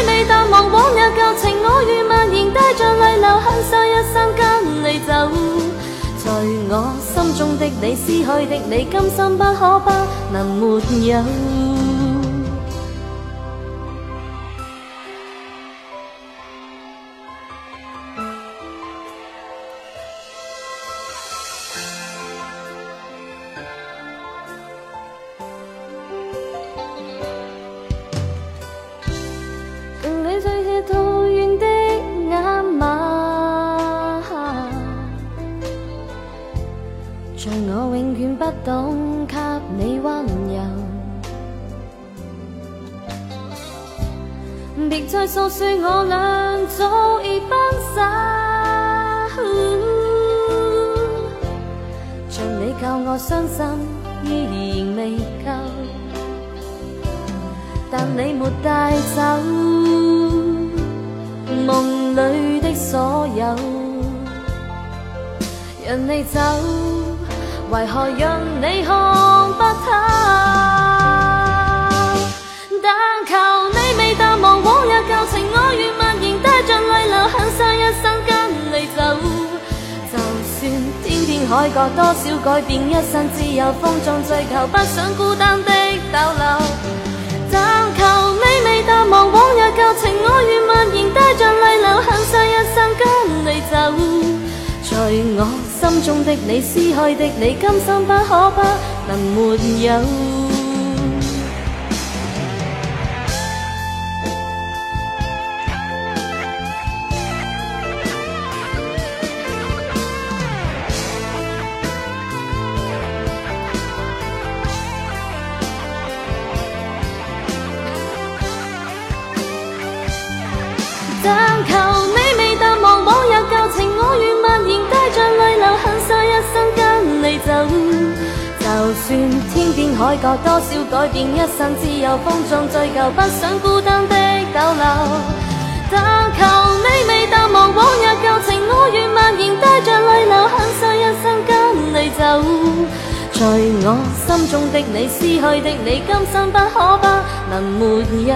你未淡忘往日旧情，我愿蔓延，带着泪流。恨在一生跟你走，在我心中的你，失去的你，今生不可不能没有。像我永远不懂给你温柔，别再诉说我俩早已分手。像你教我伤心依然未够，但你没带走梦里的所有，让你走。为何让你看不透？但求你未淡忘往日旧情，我愿蔓延，带着泪流，很想一生跟你走。就算天边海角多少改变，一生只有风中追求，不想孤单的在我。心中的你，失去的你，今生不可不能没有。但求就算天边海角多少改变，一生只有风中追究，不想孤单的逗留。但求你未淡忘往日旧情，我愿蔓延，带着泪流，很想一生跟你走。在我心中的你，失去的你，今生不可不能没有